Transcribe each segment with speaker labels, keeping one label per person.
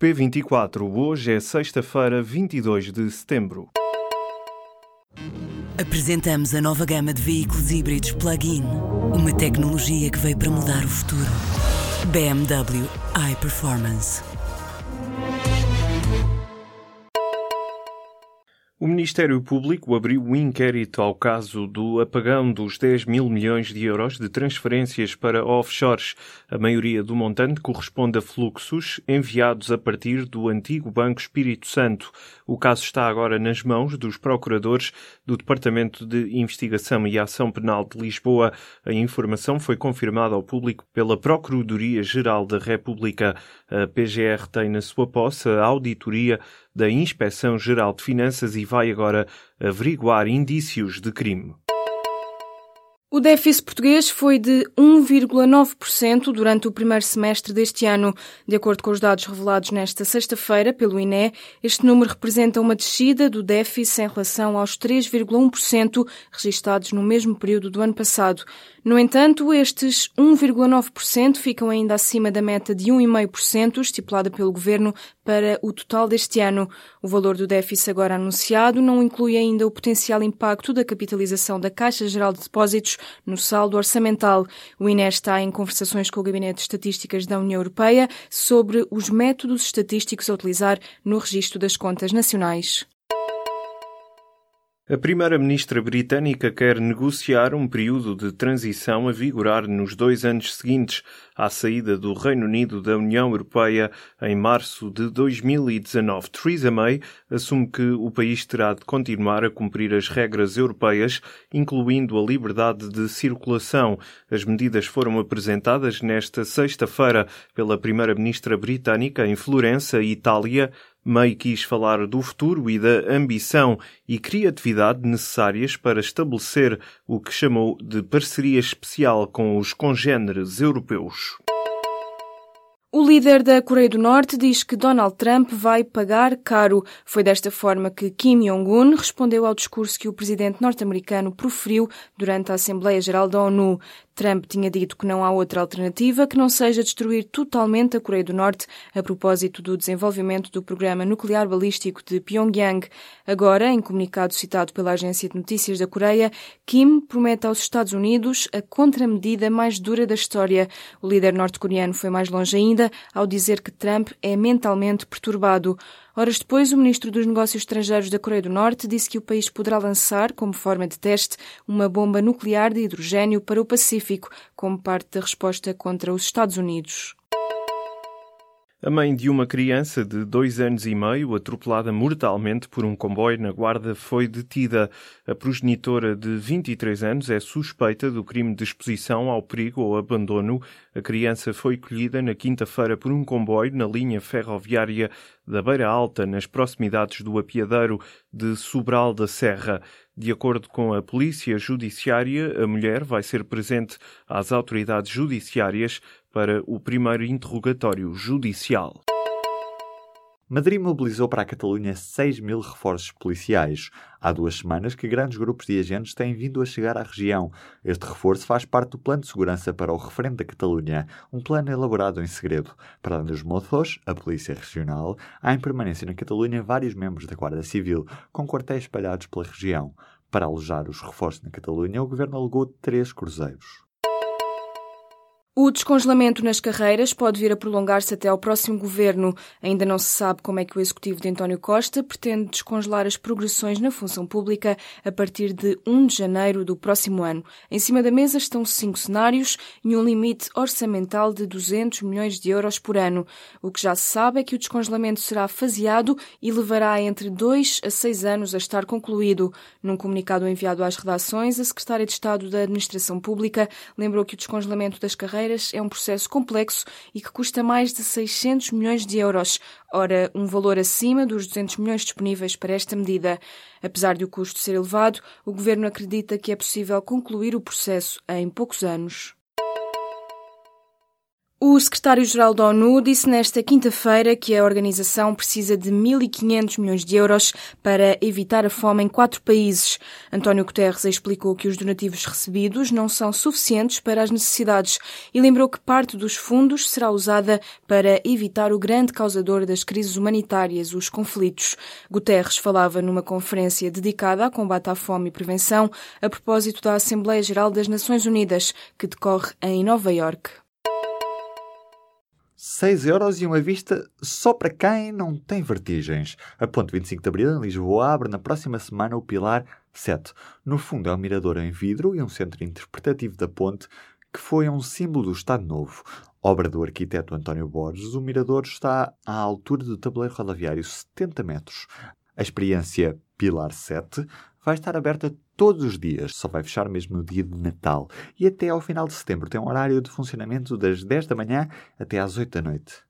Speaker 1: P24. Hoje é sexta-feira, 22 de setembro.
Speaker 2: Apresentamos a nova gama de veículos híbridos plug-in. Uma tecnologia que veio para mudar o futuro. BMW iPerformance.
Speaker 1: O Ministério Público abriu um inquérito ao caso do apagão dos 10 mil milhões de euros de transferências para offshores. A maioria do montante corresponde a fluxos enviados a partir do antigo Banco Espírito Santo. O caso está agora nas mãos dos procuradores do Departamento de Investigação e Ação Penal de Lisboa. A informação foi confirmada ao público pela Procuradoria-Geral da República. A PGR tem na sua posse a auditoria da Inspeção Geral de Finanças e vai agora averiguar indícios de crime.
Speaker 3: O déficit português foi de 1,9% durante o primeiro semestre deste ano. De acordo com os dados revelados nesta sexta-feira pelo INE, este número representa uma descida do déficit em relação aos 3,1% registados no mesmo período do ano passado. No entanto, estes 1,9% ficam ainda acima da meta de 1,5% estipulada pelo Governo para o total deste ano. O valor do déficit agora anunciado não inclui ainda o potencial impacto da capitalização da Caixa Geral de Depósitos no saldo orçamental. O INE está em conversações com o Gabinete de Estatísticas da União Europeia sobre os métodos estatísticos a utilizar no registro das contas nacionais.
Speaker 1: A primeira-ministra britânica quer negociar um período de transição a vigorar nos dois anos seguintes à saída do Reino Unido da União Europeia em março de 2019. Theresa May assume que o país terá de continuar a cumprir as regras europeias, incluindo a liberdade de circulação. As medidas foram apresentadas nesta sexta-feira pela primeira-ministra britânica em Florença, Itália, May quis falar do futuro e da ambição e criatividade necessárias para estabelecer o que chamou de parceria especial com os congêneres europeus.
Speaker 3: O líder da Coreia do Norte diz que Donald Trump vai pagar caro. Foi desta forma que Kim Jong-un respondeu ao discurso que o presidente norte-americano proferiu durante a Assembleia Geral da ONU. Trump tinha dito que não há outra alternativa que não seja destruir totalmente a Coreia do Norte a propósito do desenvolvimento do programa nuclear balístico de Pyongyang. Agora, em comunicado citado pela Agência de Notícias da Coreia, Kim promete aos Estados Unidos a contramedida mais dura da história. O líder norte-coreano foi mais longe ainda ao dizer que Trump é mentalmente perturbado. Horas depois, o ministro dos Negócios Estrangeiros da Coreia do Norte disse que o país poderá lançar, como forma de teste, uma bomba nuclear de hidrogênio para o Pacífico, como parte da resposta contra os Estados Unidos.
Speaker 1: A mãe de uma criança de dois anos e meio, atropelada mortalmente por um comboio na Guarda, foi detida. A progenitora de 23 anos é suspeita do crime de exposição ao perigo ou abandono. A criança foi colhida na quinta-feira por um comboio na linha ferroviária da Beira Alta, nas proximidades do apiadeiro de Sobral da Serra. De acordo com a Polícia Judiciária, a mulher vai ser presente às autoridades judiciárias para o primeiro interrogatório judicial.
Speaker 4: Madrid mobilizou para a Catalunha 6 mil reforços policiais. Há duas semanas que grandes grupos de agentes têm vindo a chegar à região. Este reforço faz parte do Plano de Segurança para o referendo da Catalunha, um plano elaborado em segredo. Para além dos mozos, a Polícia Regional, há em permanência na Catalunha vários membros da Guarda Civil, com quartéis espalhados pela região. Para alojar os reforços na Catalunha, o governo alugou três cruzeiros.
Speaker 3: O descongelamento nas carreiras pode vir a prolongar-se até ao próximo governo. Ainda não se sabe como é que o executivo de António Costa pretende descongelar as progressões na função pública a partir de 1 de janeiro do próximo ano. Em cima da mesa estão cinco cenários e um limite orçamental de 200 milhões de euros por ano. O que já se sabe é que o descongelamento será faseado e levará entre dois a seis anos a estar concluído. Num comunicado enviado às redações, a secretária de Estado da Administração Pública lembrou que o descongelamento das carreiras carreiras é um processo complexo e que custa mais de 600 milhões de euros, ora, um valor acima dos 200 milhões disponíveis para esta medida. Apesar de o custo ser elevado, o governo acredita que é possível concluir o processo em poucos anos. O secretário-geral da ONU disse nesta quinta-feira que a organização precisa de 1.500 milhões de euros para evitar a fome em quatro países. António Guterres explicou que os donativos recebidos não são suficientes para as necessidades e lembrou que parte dos fundos será usada para evitar o grande causador das crises humanitárias, os conflitos. Guterres falava numa conferência dedicada ao combate à fome e prevenção a propósito da Assembleia Geral das Nações Unidas, que decorre em Nova Iorque.
Speaker 4: 6 euros e uma vista só para quem não tem vertigens. A ponte 25 de Abril, em Lisboa, abre na próxima semana o Pilar 7. No fundo, é um mirador em vidro e um centro interpretativo da ponte que foi um símbolo do Estado Novo. Obra do arquiteto António Borges, o mirador está à altura do tabuleiro rodoviário, 70 metros. A experiência Pilar 7 vai estar aberta todos os dias, só vai fechar mesmo no dia de Natal. E até ao final de setembro tem um horário de funcionamento das 10 da manhã até às 8 da noite.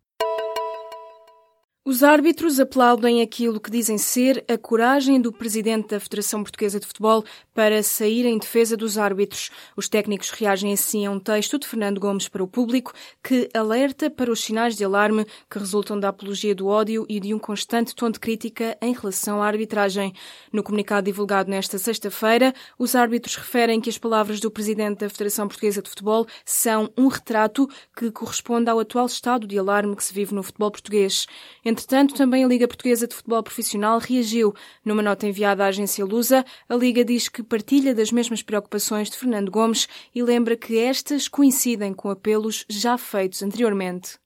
Speaker 3: Os árbitros aplaudem aquilo que dizem ser a coragem do presidente da Federação Portuguesa de Futebol para sair em defesa dos árbitros. Os técnicos reagem assim a um texto de Fernando Gomes para o público que alerta para os sinais de alarme que resultam da apologia do ódio e de um constante tom de crítica em relação à arbitragem. No comunicado divulgado nesta sexta-feira, os árbitros referem que as palavras do presidente da Federação Portuguesa de Futebol são um retrato que corresponde ao atual estado de alarme que se vive no futebol português. Entretanto, também a Liga Portuguesa de Futebol Profissional reagiu. Numa nota enviada à agência Lusa, a Liga diz que partilha das mesmas preocupações de Fernando Gomes e lembra que estas coincidem com apelos já feitos anteriormente.